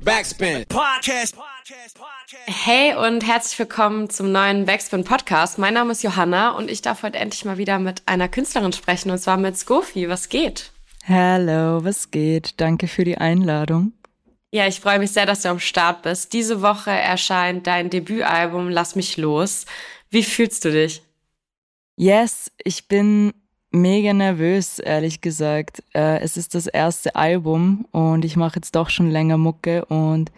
Backspin. Podcast. Hey und herzlich willkommen zum neuen Backspin Podcast. Mein Name ist Johanna und ich darf heute endlich mal wieder mit einer Künstlerin sprechen und zwar mit Skofi. Was geht? Hallo, was geht? Danke für die Einladung. Ja, ich freue mich sehr, dass du am Start bist. Diese Woche erscheint dein Debütalbum Lass mich los. Wie fühlst du dich? Yes, ich bin mega nervös, ehrlich gesagt. Äh, es ist das erste Album und ich mache jetzt doch schon länger Mucke und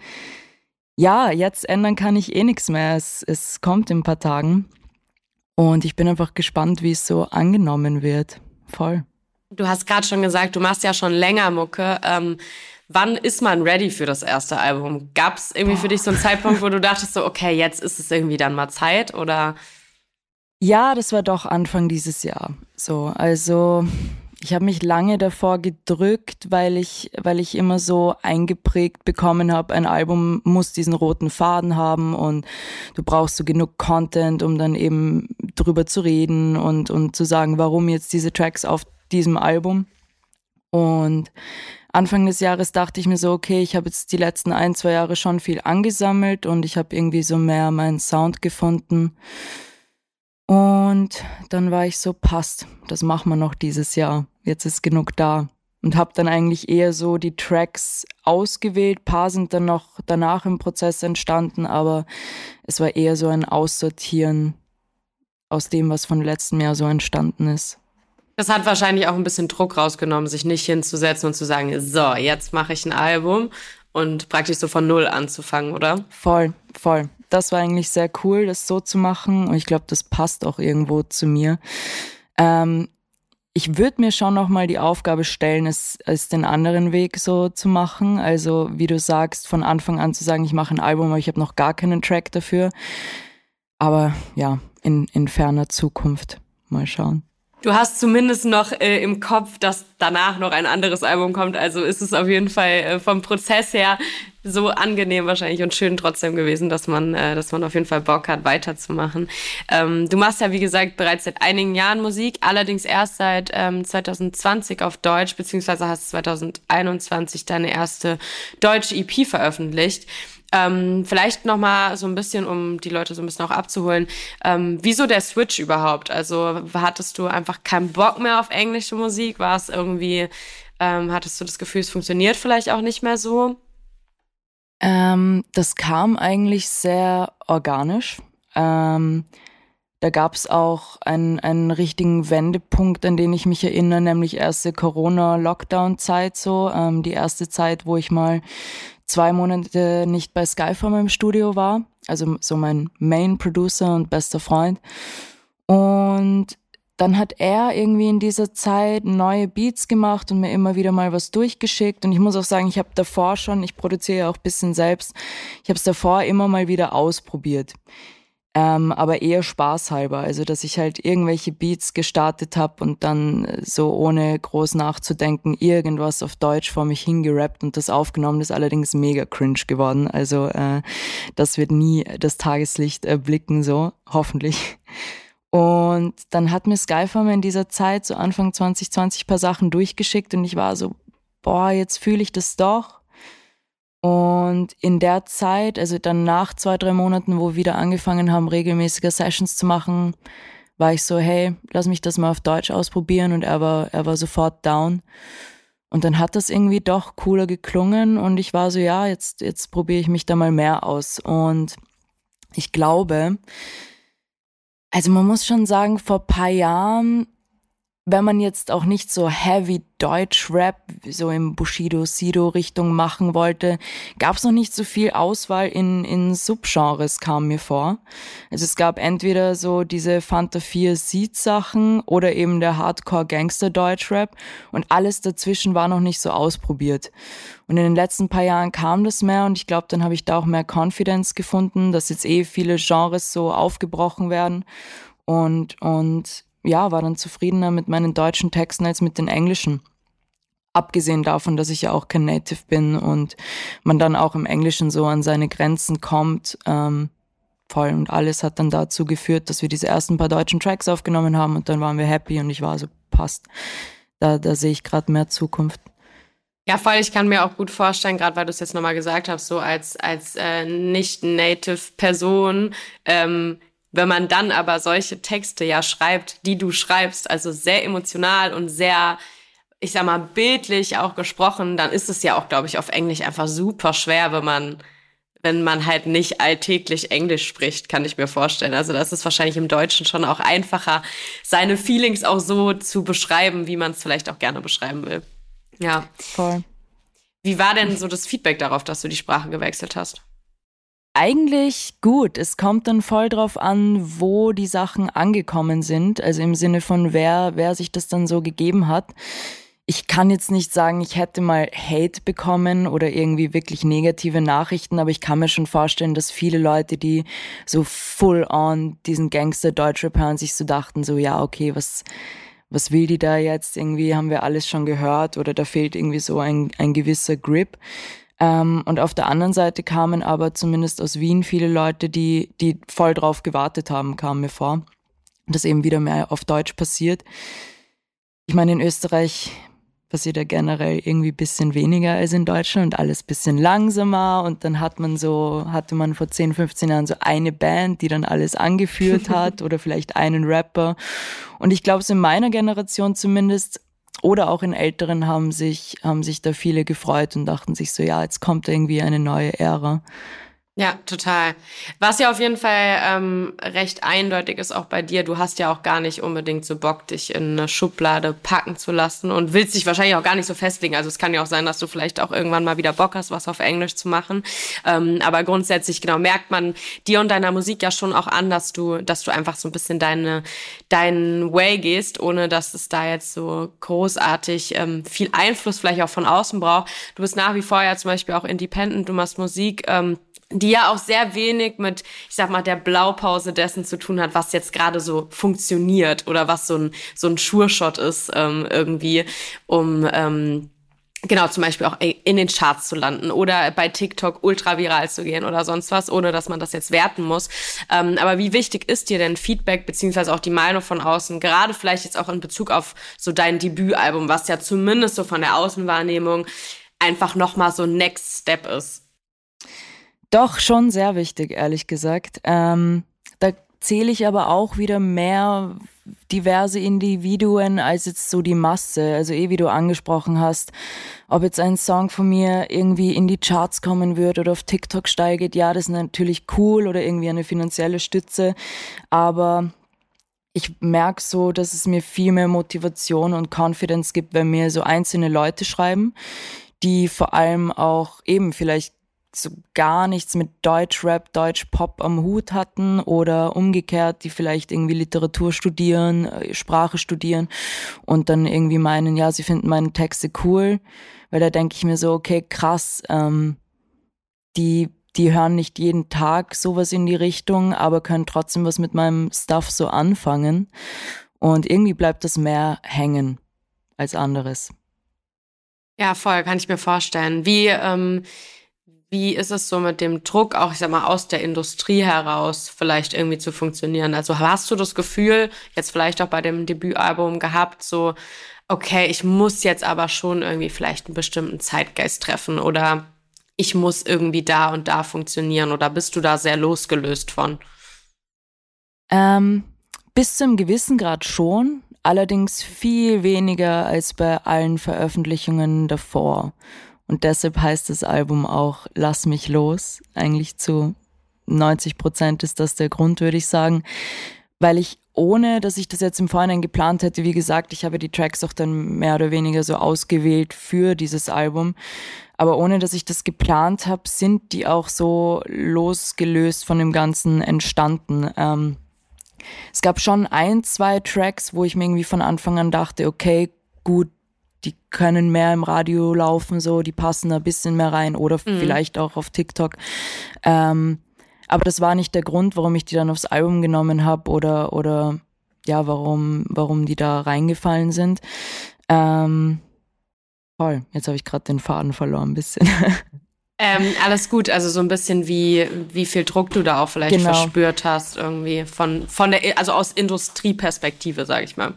ja, jetzt ändern kann ich eh nichts mehr. Es, es kommt in ein paar Tagen und ich bin einfach gespannt, wie es so angenommen wird. Voll. Du hast gerade schon gesagt, du machst ja schon länger Mucke. Ähm, wann ist man ready für das erste Album? Gab es irgendwie für dich so einen Zeitpunkt, wo du dachtest so, okay, jetzt ist es irgendwie dann mal Zeit oder? Ja, das war doch Anfang dieses Jahr. So, also ich habe mich lange davor gedrückt, weil ich, weil ich immer so eingeprägt bekommen habe, ein Album muss diesen roten Faden haben und du brauchst so genug Content, um dann eben drüber zu reden und, und zu sagen, warum jetzt diese Tracks auf diesem Album. Und Anfang des Jahres dachte ich mir so, okay, ich habe jetzt die letzten ein, zwei Jahre schon viel angesammelt und ich habe irgendwie so mehr meinen Sound gefunden. Und dann war ich so, passt, das machen wir noch dieses Jahr. Jetzt ist genug da. Und habe dann eigentlich eher so die Tracks ausgewählt. Ein paar sind dann noch danach im Prozess entstanden, aber es war eher so ein Aussortieren aus dem, was von letztem Jahr so entstanden ist. Das hat wahrscheinlich auch ein bisschen Druck rausgenommen, sich nicht hinzusetzen und zu sagen, so, jetzt mache ich ein Album und praktisch so von Null anzufangen, oder? Voll, voll das war eigentlich sehr cool, das so zu machen. Und ich glaube, das passt auch irgendwo zu mir. Ähm, ich würde mir schon noch mal die Aufgabe stellen, es, es den anderen Weg so zu machen. Also wie du sagst, von Anfang an zu sagen, ich mache ein Album, aber ich habe noch gar keinen Track dafür. Aber ja, in, in ferner Zukunft mal schauen. Du hast zumindest noch äh, im Kopf, dass danach noch ein anderes Album kommt. Also ist es auf jeden Fall äh, vom Prozess her so angenehm wahrscheinlich und schön trotzdem gewesen, dass man, äh, dass man auf jeden Fall Bock hat, weiterzumachen. Ähm, du machst ja, wie gesagt, bereits seit einigen Jahren Musik, allerdings erst seit ähm, 2020 auf Deutsch, beziehungsweise hast 2021 deine erste deutsche EP veröffentlicht. Ähm, vielleicht noch mal so ein bisschen, um die Leute so ein bisschen auch abzuholen. Ähm, wieso der Switch überhaupt? Also hattest du einfach keinen Bock mehr auf englische Musik? War es irgendwie, ähm, hattest du das Gefühl, es funktioniert vielleicht auch nicht mehr so? Ähm, das kam eigentlich sehr organisch. Ähm, da gab es auch einen, einen richtigen Wendepunkt, an den ich mich erinnere, nämlich erste Corona-Lockdown-Zeit so. Ähm, die erste Zeit, wo ich mal zwei Monate nicht bei Skyform im Studio war. Also so mein Main-Producer und bester Freund. Und dann hat er irgendwie in dieser Zeit neue Beats gemacht und mir immer wieder mal was durchgeschickt. Und ich muss auch sagen, ich habe davor schon, ich produziere ja auch bisschen selbst, ich habe es davor immer mal wieder ausprobiert ähm, aber eher spaßhalber. Also, dass ich halt irgendwelche Beats gestartet habe und dann so ohne groß nachzudenken irgendwas auf Deutsch vor mich hingerappt und das aufgenommen ist allerdings mega cringe geworden. Also, äh, das wird nie das Tageslicht erblicken, so, hoffentlich. Und dann hat mir Skyfarmer in dieser Zeit, so Anfang 2020, paar Sachen durchgeschickt und ich war so, boah, jetzt fühle ich das doch. Und in der Zeit, also dann nach zwei, drei Monaten, wo wir wieder angefangen haben, regelmäßige Sessions zu machen, war ich so, hey, lass mich das mal auf Deutsch ausprobieren und er war, er war sofort down. Und dann hat das irgendwie doch cooler geklungen und ich war so, ja, jetzt, jetzt probiere ich mich da mal mehr aus. Und ich glaube, also man muss schon sagen, vor paar Jahren wenn man jetzt auch nicht so heavy Deutsch-Rap, so im Bushido-Sido-Richtung machen wollte, gab es noch nicht so viel Auswahl in, in Subgenres, kam mir vor. Also es gab entweder so diese Fanta 4 Seed-Sachen oder eben der Hardcore-Gangster-Deutsch-Rap und alles dazwischen war noch nicht so ausprobiert. Und in den letzten paar Jahren kam das mehr und ich glaube, dann habe ich da auch mehr Confidence gefunden, dass jetzt eh viele Genres so aufgebrochen werden und, und ja, war dann zufriedener mit meinen deutschen Texten als mit den englischen. Abgesehen davon, dass ich ja auch kein Native bin und man dann auch im Englischen so an seine Grenzen kommt. Ähm, voll und alles hat dann dazu geführt, dass wir diese ersten paar deutschen Tracks aufgenommen haben und dann waren wir happy und ich war so, passt. Da, da sehe ich gerade mehr Zukunft. Ja, voll, ich kann mir auch gut vorstellen, gerade weil du es jetzt nochmal gesagt hast, so als, als äh, nicht-Native-Person, ähm, wenn man dann aber solche Texte ja schreibt, die du schreibst, also sehr emotional und sehr, ich sag mal, bildlich auch gesprochen, dann ist es ja auch, glaube ich, auf Englisch einfach super schwer, wenn man, wenn man halt nicht alltäglich Englisch spricht, kann ich mir vorstellen. Also das ist wahrscheinlich im Deutschen schon auch einfacher, seine Feelings auch so zu beschreiben, wie man es vielleicht auch gerne beschreiben will. Ja. Voll. Wie war denn so das Feedback darauf, dass du die Sprache gewechselt hast? Eigentlich gut. Es kommt dann voll drauf an, wo die Sachen angekommen sind. Also im Sinne von wer, wer sich das dann so gegeben hat. Ich kann jetzt nicht sagen, ich hätte mal Hate bekommen oder irgendwie wirklich negative Nachrichten, aber ich kann mir schon vorstellen, dass viele Leute, die so full on diesen Gangster Deutschrap hören, sich so dachten, so ja, okay, was, was will die da jetzt? Irgendwie haben wir alles schon gehört oder da fehlt irgendwie so ein, ein gewisser Grip. Ähm, und auf der anderen Seite kamen aber zumindest aus Wien viele Leute, die, die voll drauf gewartet haben, kamen mir vor, dass eben wieder mehr auf Deutsch passiert. Ich meine, in Österreich passiert ja generell irgendwie bisschen weniger als in Deutschland und alles bisschen langsamer und dann hat man so, hatte man vor 10, 15 Jahren so eine Band, die dann alles angeführt hat oder vielleicht einen Rapper. Und ich glaube, so in meiner Generation zumindest oder auch in älteren haben sich, haben sich da viele gefreut und dachten sich so, ja, jetzt kommt irgendwie eine neue Ära. Ja, total. Was ja auf jeden Fall ähm, recht eindeutig ist auch bei dir, du hast ja auch gar nicht unbedingt so Bock, dich in eine Schublade packen zu lassen und willst dich wahrscheinlich auch gar nicht so festlegen. Also es kann ja auch sein, dass du vielleicht auch irgendwann mal wieder Bock hast, was auf Englisch zu machen. Ähm, aber grundsätzlich, genau, merkt man dir und deiner Musik ja schon auch an, dass du, dass du einfach so ein bisschen deine, deinen Way gehst, ohne dass es da jetzt so großartig ähm, viel Einfluss vielleicht auch von außen braucht. Du bist nach wie vor ja zum Beispiel auch independent, du machst Musik, ähm, die ja auch sehr wenig mit, ich sag mal, der Blaupause dessen zu tun hat, was jetzt gerade so funktioniert oder was so ein, so ein Sure-Shot ist ähm, irgendwie, um ähm, genau zum Beispiel auch in den Charts zu landen oder bei TikTok ultra viral zu gehen oder sonst was, ohne dass man das jetzt werten muss. Ähm, aber wie wichtig ist dir denn Feedback beziehungsweise auch die Meinung von außen, gerade vielleicht jetzt auch in Bezug auf so dein Debütalbum, was ja zumindest so von der Außenwahrnehmung einfach nochmal so Next Step ist? Doch, schon sehr wichtig, ehrlich gesagt. Ähm, da zähle ich aber auch wieder mehr diverse Individuen als jetzt so die Masse. Also eh wie du angesprochen hast, ob jetzt ein Song von mir irgendwie in die Charts kommen wird oder auf TikTok steigt, ja, das ist natürlich cool oder irgendwie eine finanzielle Stütze. Aber ich merke so, dass es mir viel mehr Motivation und Confidence gibt, wenn mir so einzelne Leute schreiben, die vor allem auch eben vielleicht so gar nichts mit Deutschrap, Deutschpop am Hut hatten oder umgekehrt, die vielleicht irgendwie Literatur studieren, äh, Sprache studieren und dann irgendwie meinen, ja, sie finden meine Texte cool, weil da denke ich mir so, okay, krass, ähm, die, die hören nicht jeden Tag sowas in die Richtung, aber können trotzdem was mit meinem Stuff so anfangen und irgendwie bleibt das mehr hängen als anderes. Ja, voll, kann ich mir vorstellen. Wie, ähm, wie ist es so mit dem Druck, auch ich sag mal, aus der Industrie heraus vielleicht irgendwie zu funktionieren? Also hast du das Gefühl, jetzt vielleicht auch bei dem Debütalbum gehabt, so, okay, ich muss jetzt aber schon irgendwie vielleicht einen bestimmten Zeitgeist treffen oder ich muss irgendwie da und da funktionieren oder bist du da sehr losgelöst von? Ähm, bis zu einem gewissen Grad schon, allerdings viel weniger als bei allen Veröffentlichungen davor. Und deshalb heißt das Album auch Lass mich los. Eigentlich zu 90 Prozent ist das der Grund, würde ich sagen. Weil ich, ohne dass ich das jetzt im Vorhinein geplant hätte, wie gesagt, ich habe die Tracks auch dann mehr oder weniger so ausgewählt für dieses Album. Aber ohne dass ich das geplant habe, sind die auch so losgelöst von dem Ganzen entstanden. Ähm, es gab schon ein, zwei Tracks, wo ich mir irgendwie von Anfang an dachte, okay, gut, die können mehr im Radio laufen, so, die passen da ein bisschen mehr rein oder mhm. vielleicht auch auf TikTok. Ähm, aber das war nicht der Grund, warum ich die dann aufs Album genommen habe oder, oder ja, warum, warum die da reingefallen sind. Ähm, toll, jetzt habe ich gerade den Faden verloren ein bisschen. Ähm, alles gut, also so ein bisschen wie, wie viel Druck du da auch vielleicht genau. verspürt hast, irgendwie von, von der, also aus Industrieperspektive, sage ich mal.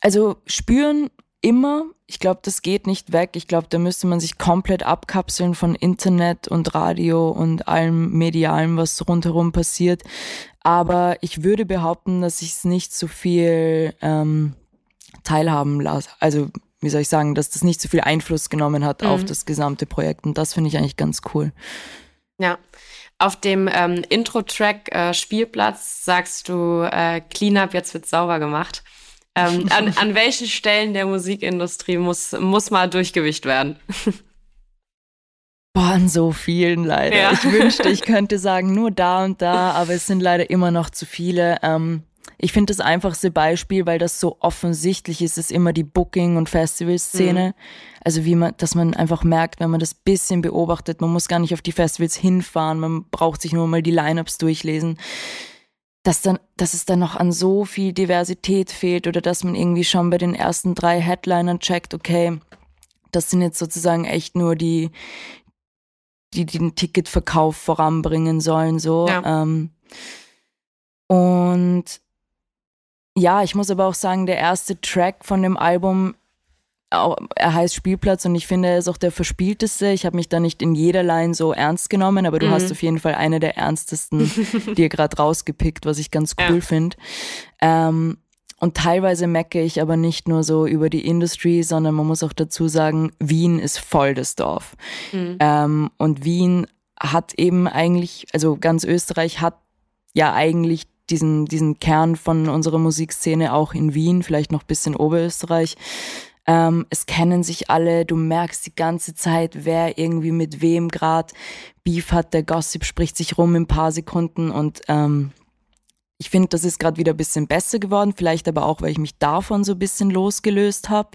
Also spüren immer. Ich glaube, das geht nicht weg. Ich glaube, da müsste man sich komplett abkapseln von Internet und Radio und allem Medialen, was rundherum passiert. Aber ich würde behaupten, dass ich es nicht so viel ähm, teilhaben lasse. Also, wie soll ich sagen, dass das nicht so viel Einfluss genommen hat mhm. auf das gesamte Projekt. Und das finde ich eigentlich ganz cool. Ja. Auf dem ähm, Intro-Track äh, Spielplatz sagst du, äh, Cleanup, jetzt wird sauber gemacht. Ähm, an, an welchen Stellen der Musikindustrie muss, muss mal Durchgewicht werden? Boah, an so vielen leider. Ja. Ich wünschte, ich könnte sagen, nur da und da, aber es sind leider immer noch zu viele. Ähm, ich finde das einfachste Beispiel, weil das so offensichtlich ist, ist immer die Booking- und Festivalszene. Mhm. Also wie man, dass man einfach merkt, wenn man das bisschen beobachtet, man muss gar nicht auf die Festivals hinfahren, man braucht sich nur mal die Lineups durchlesen dass dann, dass es dann noch an so viel Diversität fehlt oder dass man irgendwie schon bei den ersten drei Headlinern checkt, okay, das sind jetzt sozusagen echt nur die, die, den Ticketverkauf voranbringen sollen, so. Ja. Ähm, und ja, ich muss aber auch sagen, der erste Track von dem Album er heißt Spielplatz und ich finde, er ist auch der verspielteste. Ich habe mich da nicht in jeder Line so ernst genommen, aber du mhm. hast auf jeden Fall eine der ernstesten dir gerade rausgepickt, was ich ganz cool ja. finde. Ähm, und teilweise mecke ich aber nicht nur so über die Industry, sondern man muss auch dazu sagen, Wien ist voll das Dorf. Mhm. Ähm, und Wien hat eben eigentlich, also ganz Österreich hat ja eigentlich diesen, diesen Kern von unserer Musikszene auch in Wien, vielleicht noch bis in Oberösterreich. Ähm, es kennen sich alle, du merkst die ganze Zeit, wer irgendwie mit wem gerade Beef hat. Der Gossip spricht sich rum in ein paar Sekunden und ähm, ich finde, das ist gerade wieder ein bisschen besser geworden, vielleicht aber auch, weil ich mich davon so ein bisschen losgelöst habe.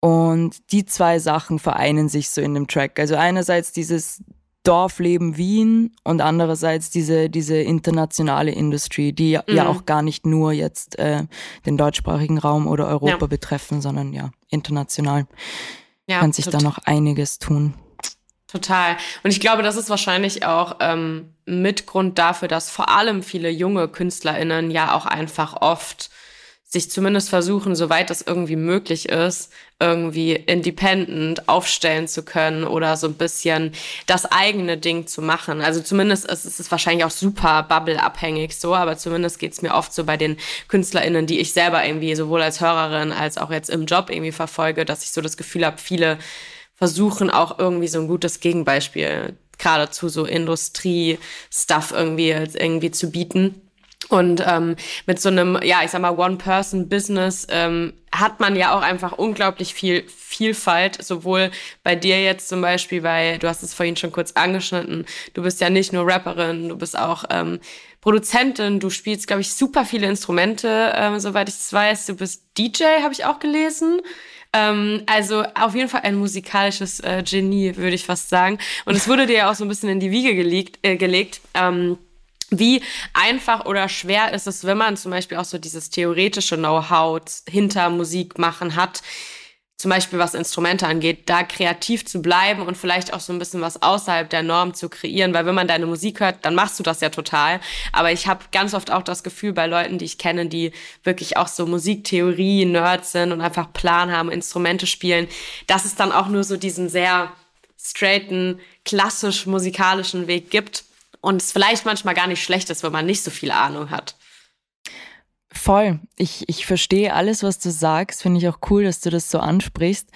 Und die zwei Sachen vereinen sich so in dem Track. Also einerseits dieses Dorfleben Wien und andererseits diese, diese internationale Industrie, die mhm. ja auch gar nicht nur jetzt äh, den deutschsprachigen Raum oder Europa ja. betreffen, sondern ja international. Ja, kann sich da noch einiges tun. Total. Und ich glaube, das ist wahrscheinlich auch ähm, Mitgrund dafür, dass vor allem viele junge KünstlerInnen ja auch einfach oft sich zumindest versuchen, soweit das irgendwie möglich ist, irgendwie independent aufstellen zu können oder so ein bisschen das eigene Ding zu machen. Also zumindest ist es wahrscheinlich auch super bubble-abhängig so, aber zumindest geht's mir oft so bei den KünstlerInnen, die ich selber irgendwie sowohl als Hörerin als auch jetzt im Job irgendwie verfolge, dass ich so das Gefühl habe, viele versuchen auch irgendwie so ein gutes Gegenbeispiel gerade zu so Industrie-Stuff irgendwie, irgendwie zu bieten. Und ähm, mit so einem, ja, ich sag mal, One-Person-Business ähm, hat man ja auch einfach unglaublich viel Vielfalt, sowohl bei dir jetzt zum Beispiel, weil du hast es vorhin schon kurz angeschnitten, du bist ja nicht nur Rapperin, du bist auch ähm, Produzentin, du spielst, glaube ich, super viele Instrumente, ähm, soweit ich es weiß. Du bist DJ, habe ich auch gelesen. Ähm, also auf jeden Fall ein musikalisches äh, Genie, würde ich fast sagen. Und es wurde dir ja auch so ein bisschen in die Wiege gelegt. Äh, gelegt ähm, wie einfach oder schwer ist es, wenn man zum Beispiel auch so dieses theoretische Know-how hinter Musik machen hat, zum Beispiel was Instrumente angeht, da kreativ zu bleiben und vielleicht auch so ein bisschen was außerhalb der Norm zu kreieren, weil wenn man deine Musik hört, dann machst du das ja total. Aber ich habe ganz oft auch das Gefühl bei Leuten, die ich kenne, die wirklich auch so Musiktheorie-Nerds sind und einfach Plan haben, Instrumente spielen, dass es dann auch nur so diesen sehr straighten, klassisch musikalischen Weg gibt und es vielleicht manchmal gar nicht schlecht ist, wenn man nicht so viel Ahnung hat. Voll. Ich, ich verstehe alles, was du sagst. Finde ich auch cool, dass du das so ansprichst.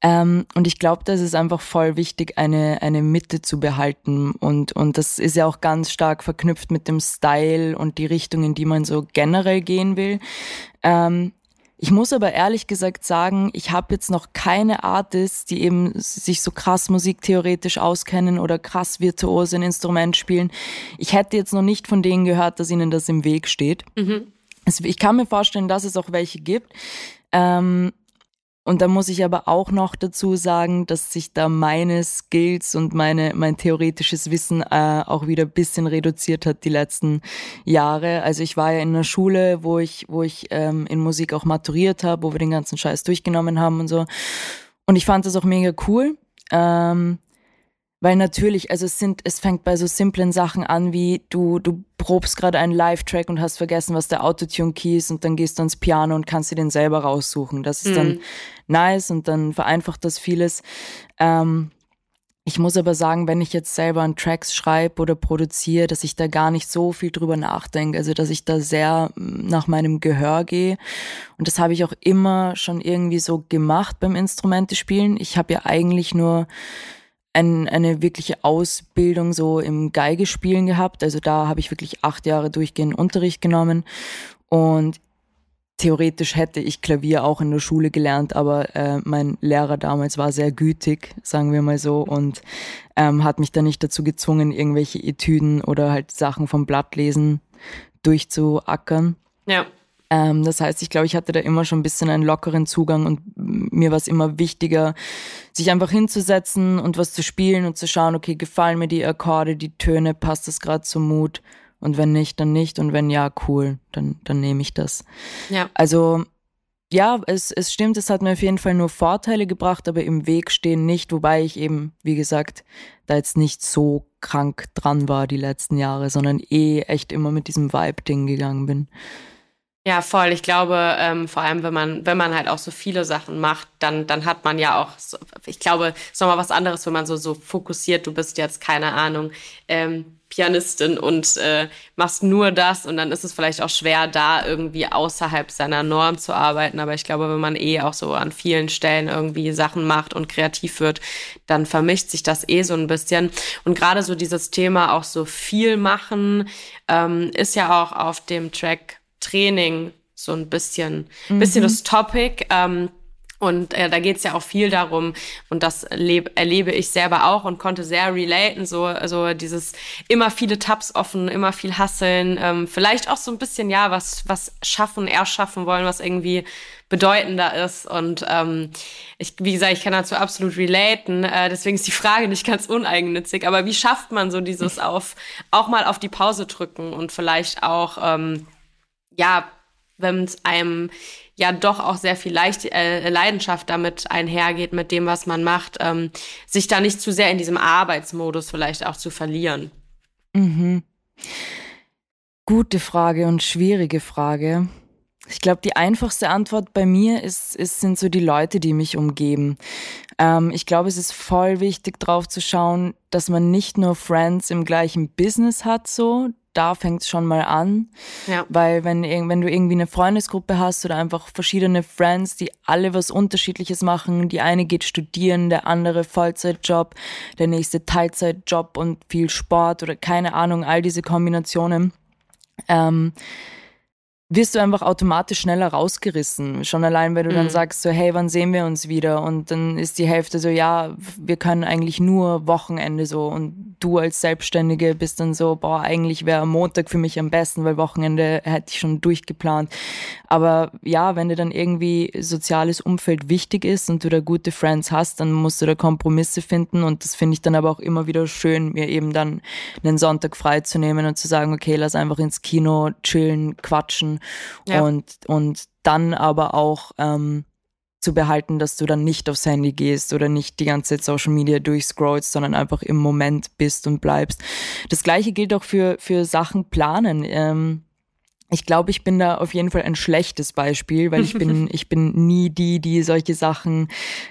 Ähm, und ich glaube, das ist einfach voll wichtig, eine, eine Mitte zu behalten. Und, und das ist ja auch ganz stark verknüpft mit dem Style und die Richtung, in die man so generell gehen will. Ähm, ich muss aber ehrlich gesagt sagen, ich habe jetzt noch keine Artists, die eben sich so krass musiktheoretisch auskennen oder krass virtuos ein Instrument spielen. Ich hätte jetzt noch nicht von denen gehört, dass ihnen das im Weg steht. Mhm. Ich kann mir vorstellen, dass es auch welche gibt. Ähm, und da muss ich aber auch noch dazu sagen, dass sich da meine Skills und meine, mein theoretisches Wissen äh, auch wieder ein bisschen reduziert hat die letzten Jahre. Also ich war ja in einer Schule, wo ich, wo ich ähm, in Musik auch maturiert habe, wo wir den ganzen Scheiß durchgenommen haben und so. Und ich fand das auch mega cool. Ähm, weil natürlich, also es sind, es fängt bei so simplen Sachen an wie du, du probst gerade einen Live-Track und hast vergessen, was der Autotune-Key ist und dann gehst du ans Piano und kannst dir den selber raussuchen. Das ist mhm. dann nice und dann vereinfacht das vieles. Ähm, ich muss aber sagen, wenn ich jetzt selber an Tracks schreibe oder produziere, dass ich da gar nicht so viel drüber nachdenke. Also, dass ich da sehr mm, nach meinem Gehör gehe. Und das habe ich auch immer schon irgendwie so gemacht beim Instrumente spielen. Ich habe ja eigentlich nur ein, eine wirkliche Ausbildung so im Geigespielen gehabt. Also da habe ich wirklich acht Jahre durchgehend Unterricht genommen. Und theoretisch hätte ich Klavier auch in der Schule gelernt, aber äh, mein Lehrer damals war sehr gütig, sagen wir mal so, und ähm, hat mich dann nicht dazu gezwungen, irgendwelche Etüden oder halt Sachen vom Blatt lesen durchzuackern. Ja. Ähm, das heißt, ich glaube, ich hatte da immer schon ein bisschen einen lockeren Zugang und mir war es immer wichtiger, sich einfach hinzusetzen und was zu spielen und zu schauen, okay, gefallen mir die Akkorde, die Töne, passt das gerade zum Mut? Und wenn nicht, dann nicht. Und wenn ja, cool, dann, dann nehme ich das. Ja. Also ja, es, es stimmt, es hat mir auf jeden Fall nur Vorteile gebracht, aber im Weg stehen nicht, wobei ich eben, wie gesagt, da jetzt nicht so krank dran war die letzten Jahre, sondern eh echt immer mit diesem Vibe-Ding gegangen bin. Ja, voll. Ich glaube, ähm, vor allem, wenn man, wenn man halt auch so viele Sachen macht, dann, dann hat man ja auch, so, ich glaube, es ist nochmal was anderes, wenn man so, so fokussiert, du bist jetzt, keine Ahnung, ähm, Pianistin und äh, machst nur das und dann ist es vielleicht auch schwer, da irgendwie außerhalb seiner Norm zu arbeiten. Aber ich glaube, wenn man eh auch so an vielen Stellen irgendwie Sachen macht und kreativ wird, dann vermischt sich das eh so ein bisschen. Und gerade so dieses Thema auch so viel machen, ähm, ist ja auch auf dem Track Training so ein bisschen, mhm. bisschen das Topic. Ähm, und äh, da geht es ja auch viel darum, und das erlebe, erlebe ich selber auch und konnte sehr relaten, so also dieses immer viele Tabs offen, immer viel hasseln, ähm, vielleicht auch so ein bisschen, ja, was, was schaffen, erschaffen wollen, was irgendwie bedeutender ist. Und ähm, ich, wie gesagt, ich kann dazu absolut relaten. Äh, deswegen ist die Frage nicht ganz uneigennützig. Aber wie schafft man so dieses auf, auch mal auf die Pause drücken und vielleicht auch ähm, ja, wenn es einem ja doch auch sehr viel Leicht, äh, Leidenschaft damit einhergeht, mit dem, was man macht, ähm, sich da nicht zu sehr in diesem Arbeitsmodus vielleicht auch zu verlieren. Mhm. Gute Frage und schwierige Frage. Ich glaube, die einfachste Antwort bei mir ist, ist, sind so die Leute, die mich umgeben. Ähm, ich glaube, es ist voll wichtig, drauf zu schauen, dass man nicht nur Friends im gleichen Business hat, so, da fängt es schon mal an. Ja. Weil wenn, wenn du irgendwie eine Freundesgruppe hast oder einfach verschiedene Friends, die alle was Unterschiedliches machen, die eine geht studieren, der andere Vollzeitjob, der nächste Teilzeitjob und viel Sport oder keine Ahnung, all diese Kombinationen. Ähm, wirst du einfach automatisch schneller rausgerissen. Schon allein, wenn du mhm. dann sagst, so, hey, wann sehen wir uns wieder? Und dann ist die Hälfte so, ja, wir können eigentlich nur Wochenende so. Und du als Selbstständige bist dann so, boah, eigentlich wäre Montag für mich am besten, weil Wochenende hätte ich schon durchgeplant. Aber ja, wenn dir dann irgendwie soziales Umfeld wichtig ist und du da gute Friends hast, dann musst du da Kompromisse finden. Und das finde ich dann aber auch immer wieder schön, mir eben dann einen Sonntag freizunehmen und zu sagen, okay, lass einfach ins Kino chillen, quatschen ja. und, und dann aber auch ähm, zu behalten, dass du dann nicht aufs Handy gehst oder nicht die ganze Zeit Social Media durchscrollst, sondern einfach im Moment bist und bleibst. Das gleiche gilt auch für, für Sachen planen. Ähm, ich glaube, ich bin da auf jeden Fall ein schlechtes Beispiel, weil ich bin, ich bin nie die, die solche Sachen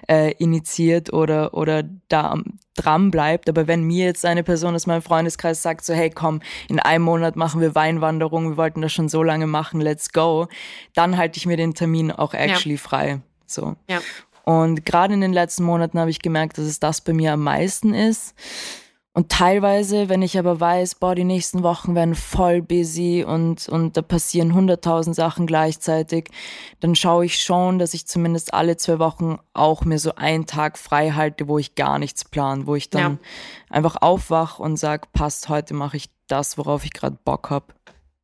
äh, initiiert oder, oder da dran bleibt. Aber wenn mir jetzt eine Person aus meinem Freundeskreis sagt, so, hey, komm, in einem Monat machen wir Weinwanderung, wir wollten das schon so lange machen, let's go, dann halte ich mir den Termin auch actually ja. frei. So. Ja. Und gerade in den letzten Monaten habe ich gemerkt, dass es das bei mir am meisten ist. Und teilweise, wenn ich aber weiß, boah, die nächsten Wochen werden voll busy und, und da passieren hunderttausend Sachen gleichzeitig, dann schaue ich schon, dass ich zumindest alle zwei Wochen auch mir so einen Tag frei halte, wo ich gar nichts plan, wo ich dann ja. einfach aufwach und sag, passt, heute mache ich das, worauf ich gerade Bock habe.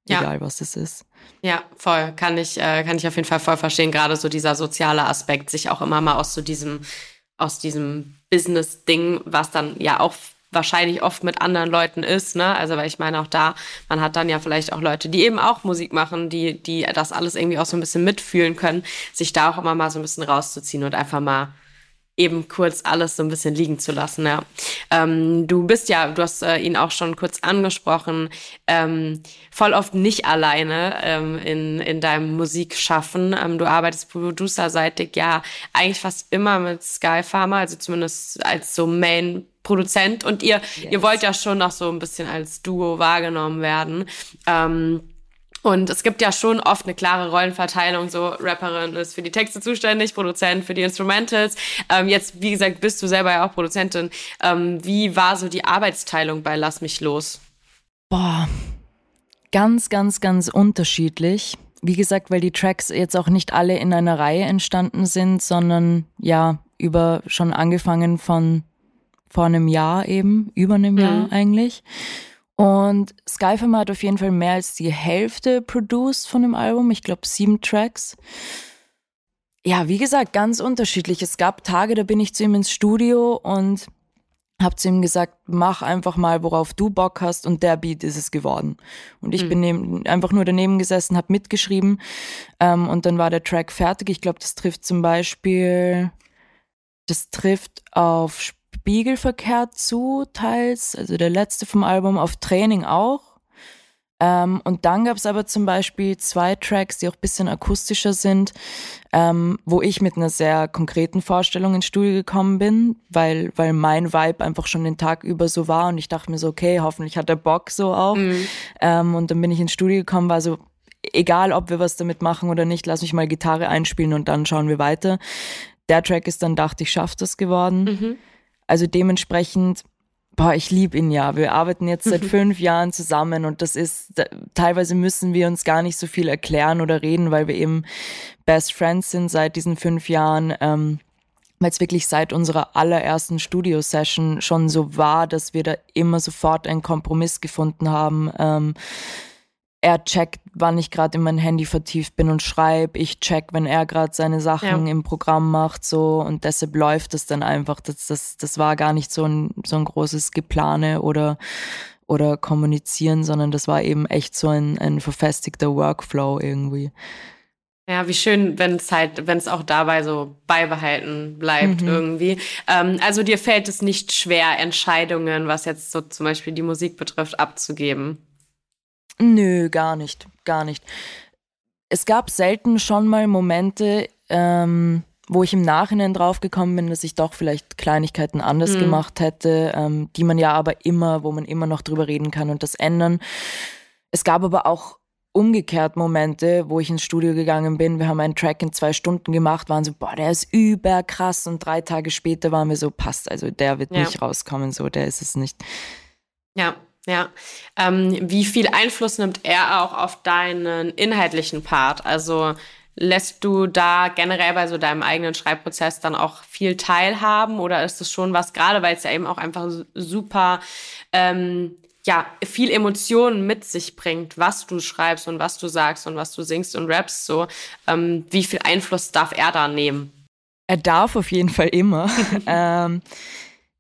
Egal, ja. was es ist. Ja, voll. Kann ich, äh, kann ich auf jeden Fall voll verstehen. Gerade so dieser soziale Aspekt, sich auch immer mal aus so diesem, aus diesem Business-Ding, was dann ja auch wahrscheinlich oft mit anderen Leuten ist, ne? Also weil ich meine auch da, man hat dann ja vielleicht auch Leute, die eben auch Musik machen, die die das alles irgendwie auch so ein bisschen mitfühlen können, sich da auch immer mal so ein bisschen rauszuziehen und einfach mal eben kurz alles so ein bisschen liegen zu lassen. Ja. Ähm, du bist ja, du hast äh, ihn auch schon kurz angesprochen, ähm, voll oft nicht alleine ähm, in, in deinem Musikschaffen. Ähm, du arbeitest producerseitig ja eigentlich fast immer mit Sky Pharma, also zumindest als so Main Produzent und ihr, yes. ihr wollt ja schon noch so ein bisschen als Duo wahrgenommen werden. Ähm, und es gibt ja schon oft eine klare Rollenverteilung. So Rapperin ist für die Texte zuständig, Produzent für die Instrumentals. Ähm, jetzt, wie gesagt, bist du selber ja auch Produzentin. Ähm, wie war so die Arbeitsteilung bei Lass mich los? Boah, ganz, ganz, ganz unterschiedlich. Wie gesagt, weil die Tracks jetzt auch nicht alle in einer Reihe entstanden sind, sondern ja, über schon angefangen von vor einem Jahr eben, über einem mhm. Jahr eigentlich. Und Skyfam hat auf jeden Fall mehr als die Hälfte produced von dem Album. Ich glaube sieben Tracks. Ja, wie gesagt, ganz unterschiedlich. Es gab Tage, da bin ich zu ihm ins Studio und habe zu ihm gesagt, mach einfach mal, worauf du Bock hast und der Beat ist es geworden. Und ich mhm. bin neben, einfach nur daneben gesessen, habe mitgeschrieben ähm, und dann war der Track fertig. Ich glaube, das trifft zum Beispiel, das trifft auf Spiegelverkehr zu, teils, also der letzte vom Album, auf Training auch. Ähm, und dann gab es aber zum Beispiel zwei Tracks, die auch ein bisschen akustischer sind, ähm, wo ich mit einer sehr konkreten Vorstellung ins Studio gekommen bin, weil, weil mein Vibe einfach schon den Tag über so war und ich dachte mir so, okay, hoffentlich hat der Bock so auch. Mhm. Ähm, und dann bin ich ins Studio gekommen, war so, egal ob wir was damit machen oder nicht, lass mich mal Gitarre einspielen und dann schauen wir weiter. Der Track ist dann, dachte ich, schafft das geworden. Mhm. Also dementsprechend, boah, ich liebe ihn ja. Wir arbeiten jetzt seit fünf Jahren zusammen und das ist, teilweise müssen wir uns gar nicht so viel erklären oder reden, weil wir eben Best Friends sind seit diesen fünf Jahren. Ähm, weil es wirklich seit unserer allerersten Studio-Session schon so war, dass wir da immer sofort einen Kompromiss gefunden haben. Ähm, er checkt, wann ich gerade in mein Handy vertieft bin und schreibe. Ich check, wenn er gerade seine Sachen ja. im Programm macht, so und deshalb läuft es dann einfach. Das, das, das war gar nicht so ein, so ein großes Geplane oder, oder Kommunizieren, sondern das war eben echt so ein, ein verfestigter Workflow irgendwie. Ja, wie schön, wenn es halt, wenn es auch dabei so beibehalten bleibt mhm. irgendwie. Ähm, also dir fällt es nicht schwer, Entscheidungen, was jetzt so zum Beispiel die Musik betrifft, abzugeben. Nö, gar nicht, gar nicht. Es gab selten schon mal Momente, ähm, wo ich im Nachhinein draufgekommen bin, dass ich doch vielleicht Kleinigkeiten anders mhm. gemacht hätte, ähm, die man ja aber immer, wo man immer noch drüber reden kann und das ändern. Es gab aber auch umgekehrt Momente, wo ich ins Studio gegangen bin. Wir haben einen Track in zwei Stunden gemacht, waren so, boah, der ist überkrass und drei Tage später waren wir so, passt, also der wird ja. nicht rauskommen, so, der ist es nicht. Ja, ja. Ähm, wie viel Einfluss nimmt er auch auf deinen inhaltlichen Part? Also lässt du da generell bei so deinem eigenen Schreibprozess dann auch viel teilhaben oder ist es schon was, gerade weil es ja eben auch einfach super, ähm, ja, viel Emotionen mit sich bringt, was du schreibst und was du sagst und was du singst und rappst, so, ähm, wie viel Einfluss darf er da nehmen? Er darf auf jeden Fall immer. ähm,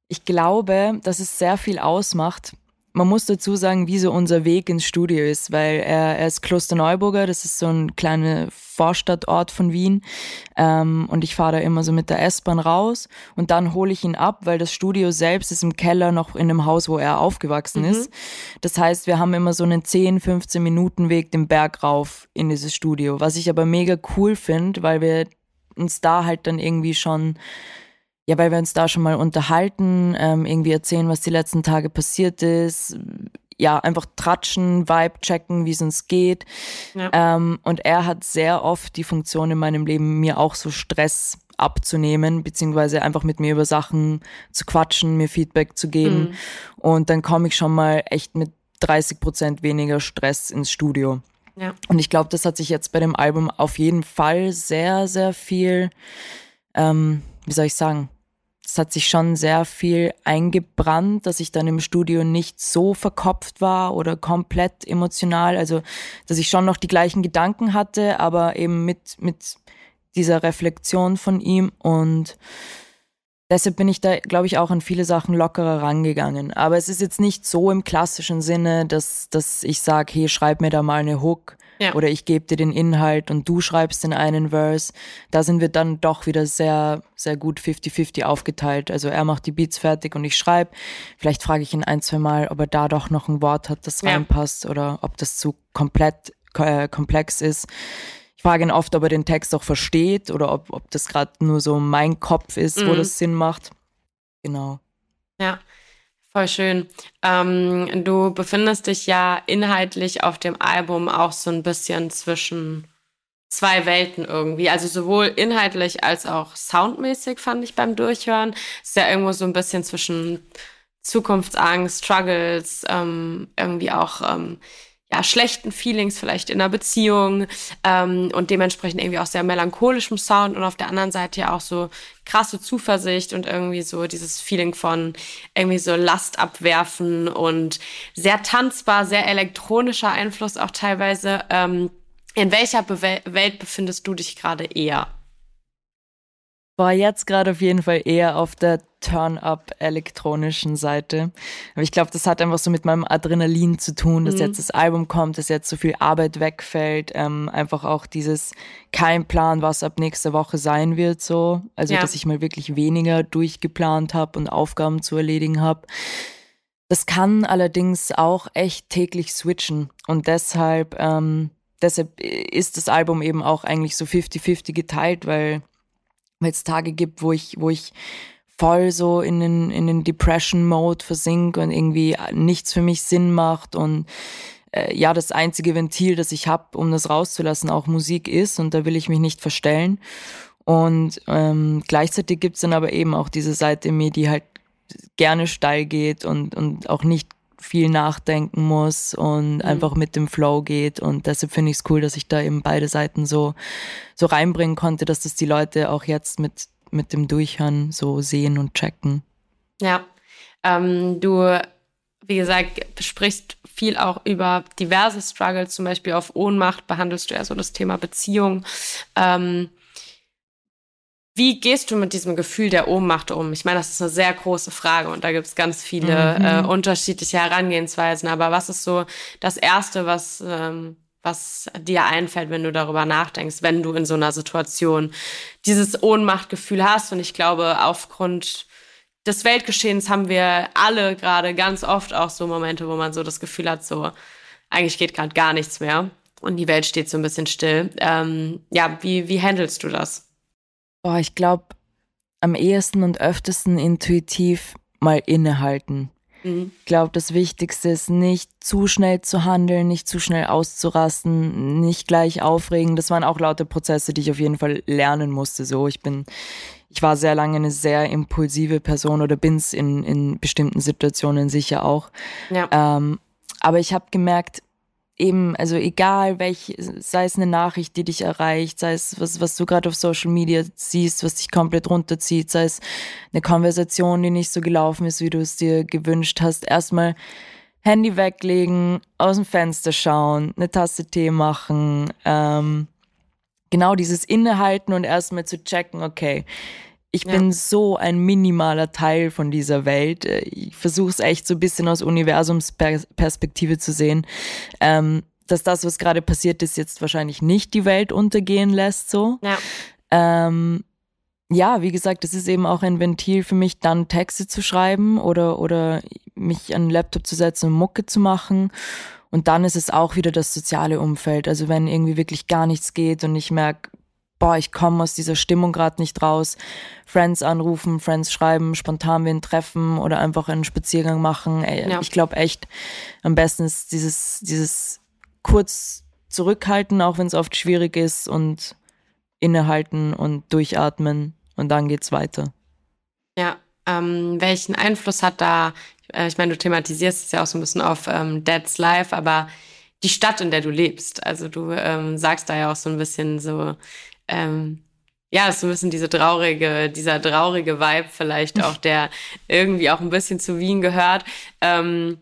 ich glaube, dass es sehr viel ausmacht, man muss dazu sagen, wie so unser Weg ins Studio ist, weil er, er ist Klosterneuburger, das ist so ein kleiner Vorstadtort von Wien. Ähm, und ich fahre da immer so mit der S-Bahn raus und dann hole ich ihn ab, weil das Studio selbst ist im Keller noch in dem Haus, wo er aufgewachsen mhm. ist. Das heißt, wir haben immer so einen 10, 15 Minuten Weg den Berg rauf in dieses Studio, was ich aber mega cool finde, weil wir uns da halt dann irgendwie schon ja, weil wir uns da schon mal unterhalten, ähm, irgendwie erzählen, was die letzten Tage passiert ist, ja, einfach tratschen, Vibe checken, wie es uns geht. Ja. Ähm, und er hat sehr oft die Funktion in meinem Leben, mir auch so Stress abzunehmen, beziehungsweise einfach mit mir über Sachen zu quatschen, mir Feedback zu geben. Mhm. Und dann komme ich schon mal echt mit 30 Prozent weniger Stress ins Studio. Ja. Und ich glaube, das hat sich jetzt bei dem Album auf jeden Fall sehr, sehr viel, ähm, wie soll ich sagen, es hat sich schon sehr viel eingebrannt, dass ich dann im Studio nicht so verkopft war oder komplett emotional. Also, dass ich schon noch die gleichen Gedanken hatte, aber eben mit, mit dieser Reflexion von ihm und deshalb bin ich da, glaube ich, auch an viele Sachen lockerer rangegangen. Aber es ist jetzt nicht so im klassischen Sinne, dass, dass ich sage, hey, schreib mir da mal eine Hook ja. oder ich gebe dir den Inhalt und du schreibst den einen Verse. Da sind wir dann doch wieder sehr, sehr gut 50-50 aufgeteilt. Also er macht die Beats fertig und ich schreibe. Vielleicht frage ich ihn ein, zwei Mal, ob er da doch noch ein Wort hat, das ja. reinpasst oder ob das zu komplett äh, komplex ist. Ich frage ihn oft, ob er den Text auch versteht oder ob, ob das gerade nur so mein Kopf ist, mhm. wo das Sinn macht. Genau. Ja, voll schön. Ähm, du befindest dich ja inhaltlich auf dem Album auch so ein bisschen zwischen zwei Welten irgendwie. Also sowohl inhaltlich als auch soundmäßig fand ich beim Durchhören. Ist ja irgendwo so ein bisschen zwischen Zukunftsangst, Struggles, ähm, irgendwie auch ähm, ja, schlechten Feelings vielleicht in einer Beziehung ähm, und dementsprechend irgendwie auch sehr melancholischem Sound und auf der anderen Seite ja auch so krasse Zuversicht und irgendwie so dieses Feeling von irgendwie so Last abwerfen und sehr tanzbar, sehr elektronischer Einfluss auch teilweise. Ähm, in welcher Be Welt befindest du dich gerade eher? War jetzt gerade auf jeden Fall eher auf der Turn-up elektronischen Seite. Aber ich glaube, das hat einfach so mit meinem Adrenalin zu tun, dass mhm. jetzt das Album kommt, dass jetzt so viel Arbeit wegfällt. Ähm, einfach auch dieses kein Plan, was ab nächster Woche sein wird, so. Also, ja. dass ich mal wirklich weniger durchgeplant habe und Aufgaben zu erledigen habe. Das kann allerdings auch echt täglich switchen. Und deshalb, ähm, deshalb ist das Album eben auch eigentlich so 50-50 geteilt, weil weil es Tage gibt, wo ich, wo ich voll so in den, in den Depression-Mode versink und irgendwie nichts für mich Sinn macht und äh, ja, das einzige Ventil, das ich habe, um das rauszulassen, auch Musik ist und da will ich mich nicht verstellen. Und ähm, gleichzeitig gibt's dann aber eben auch diese Seite in mir, die halt gerne steil geht und, und auch nicht viel nachdenken muss und mhm. einfach mit dem Flow geht. Und deshalb finde ich es cool, dass ich da eben beide Seiten so, so reinbringen konnte, dass das die Leute auch jetzt mit, mit dem Durchhören so sehen und checken. Ja, ähm, du, wie gesagt, sprichst viel auch über diverse Struggles, zum Beispiel auf Ohnmacht behandelst du ja so das Thema Beziehung. Ähm, wie gehst du mit diesem Gefühl der Ohnmacht um? Ich meine, das ist eine sehr große Frage und da gibt es ganz viele mhm. äh, unterschiedliche Herangehensweisen. Aber was ist so das Erste, was, ähm, was dir einfällt, wenn du darüber nachdenkst, wenn du in so einer Situation dieses Ohnmachtgefühl hast? Und ich glaube, aufgrund des Weltgeschehens haben wir alle gerade ganz oft auch so Momente, wo man so das Gefühl hat, so eigentlich geht gerade gar nichts mehr und die Welt steht so ein bisschen still. Ähm, ja, wie, wie handelst du das? Boah, ich glaube, am ehesten und öftesten intuitiv mal innehalten. Mhm. Ich glaube, das Wichtigste ist nicht zu schnell zu handeln, nicht zu schnell auszurasten, nicht gleich aufregen. Das waren auch laute Prozesse, die ich auf jeden Fall lernen musste. So, ich bin, ich war sehr lange eine sehr impulsive Person oder bin's in, in bestimmten Situationen sicher auch. Ja. Ähm, aber ich habe gemerkt, eben, also egal welch, sei es eine Nachricht, die dich erreicht, sei es was, was du gerade auf Social Media siehst, was dich komplett runterzieht, sei es eine Konversation, die nicht so gelaufen ist, wie du es dir gewünscht hast, erstmal Handy weglegen, aus dem Fenster schauen, eine Tasse Tee machen, ähm, genau dieses Innehalten und erstmal zu checken, okay, ich ja. bin so ein minimaler Teil von dieser Welt. Ich versuche es echt so ein bisschen aus Universumsperspektive zu sehen, ähm, dass das, was gerade passiert ist, jetzt wahrscheinlich nicht die Welt untergehen lässt. So. Ja. Ähm, ja, wie gesagt, es ist eben auch ein Ventil für mich, dann Texte zu schreiben oder, oder mich an den Laptop zu setzen und Mucke zu machen. Und dann ist es auch wieder das soziale Umfeld. Also wenn irgendwie wirklich gar nichts geht und ich merke, boah, ich komme aus dieser Stimmung gerade nicht raus. Friends anrufen, Friends schreiben, spontan wen treffen oder einfach einen Spaziergang machen. Ey, ja. Ich glaube echt, am besten ist dieses, dieses kurz zurückhalten, auch wenn es oft schwierig ist und innehalten und durchatmen und dann geht's weiter. Ja, ähm, welchen Einfluss hat da, äh, ich meine, du thematisierst es ja auch so ein bisschen auf ähm, Dad's Life, aber die Stadt, in der du lebst. Also du ähm, sagst da ja auch so ein bisschen so, ähm, ja, ist so ein bisschen diese traurige, dieser traurige Vibe vielleicht auch, der irgendwie auch ein bisschen zu Wien gehört. Ähm,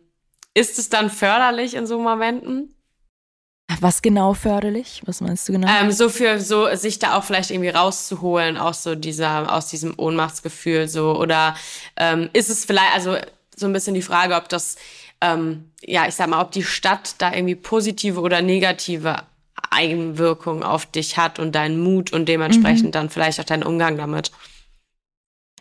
ist es dann förderlich in so Momenten? Was genau förderlich? Was meinst du genau? Ähm, so für so sich da auch vielleicht irgendwie rauszuholen aus so dieser aus diesem Ohnmachtsgefühl so oder ähm, ist es vielleicht also so ein bisschen die Frage, ob das ähm, ja ich sag mal, ob die Stadt da irgendwie positive oder negative Eigenwirkung auf dich hat und deinen Mut und dementsprechend mhm. dann vielleicht auch deinen Umgang damit.